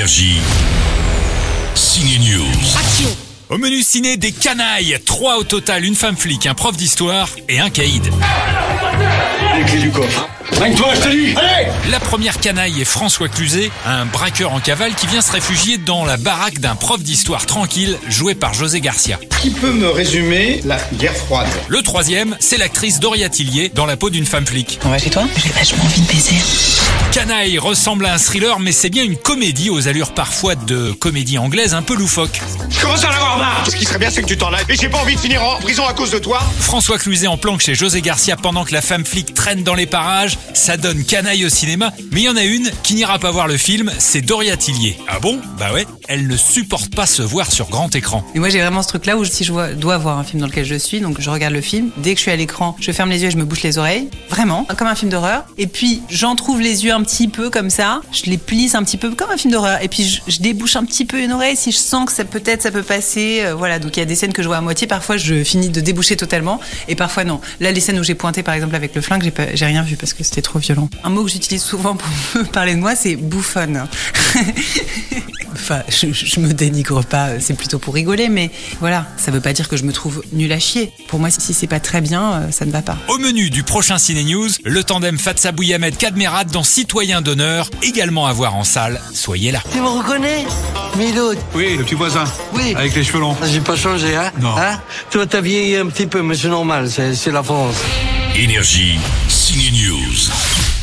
Énergie. News. Au menu ciné, des canailles. Trois au total, une femme flic, un prof d'histoire et un caïd. Les clés du coffre. Règne-toi, je te dis Allez La première canaille est François Cluzet, un braqueur en cavale qui vient se réfugier dans la baraque d'un prof d'histoire tranquille, joué par José Garcia. Qui peut me résumer la guerre froide? Le troisième, c'est l'actrice Doria Tillier dans la peau d'une femme flic. On va chez toi? J'ai vachement envie de baiser. Canaille ressemble à un thriller, mais c'est bien une comédie aux allures parfois de comédie anglaise un peu loufoque. Je commence à en avoir marre Ce qui serait bien, c'est que tu t'en ailles. Et j'ai pas envie de finir en prison à cause de toi. François Cluzet en planque chez José Garcia pendant que la femme flic traîne dans les parages, ça donne canaille au cinéma. Mais il y en a une qui n'ira pas voir le film, c'est Doria Tillier. Ah bon? Bah ouais, elle ne supporte pas se voir sur grand écran. Et moi j'ai vraiment ce truc là où si je vois- dois voir un film dans lequel je suis, donc je regarde le film, dès que je suis à l'écran, je ferme les yeux et je me bouche les oreilles, vraiment, comme un film d'horreur. Et puis j'en trouve les yeux un petit peu comme ça, je les plisse un petit peu comme un film d'horreur. Et puis je, je débouche un petit peu une oreille si je sens que ça peut-être ça peut passer. euh, voilà, donc il y a des scènes que je vois à moitié, parfois je finis de déboucher totalement et parfois non. Là les scènes où j'ai pointé par exemple avec le flingue, j'ai rien vu parce que c'était trop violent. Un mot que j'utilise souvent pour me parler de moi, c'est bouffonne. Enfin, je, je me dénigre pas, c'est plutôt pour rigoler, mais voilà, ça veut pas dire que je me trouve nul à chier. Pour moi, si c'est pas très bien, euh, ça ne va pas. Au menu du prochain Ciné News, le tandem Fatsa Bouyamed Kadmerad dans Citoyen d'honneur, également à voir en salle. Soyez là. Tu me reconnais Milo, Oui, le petit voisin. Oui. Avec les cheveux longs. j'ai pas changé, hein? Non. Hein? Toi, t'as vieilli un petit peu, mais c'est normal, c'est c'est la France. Énergie. News.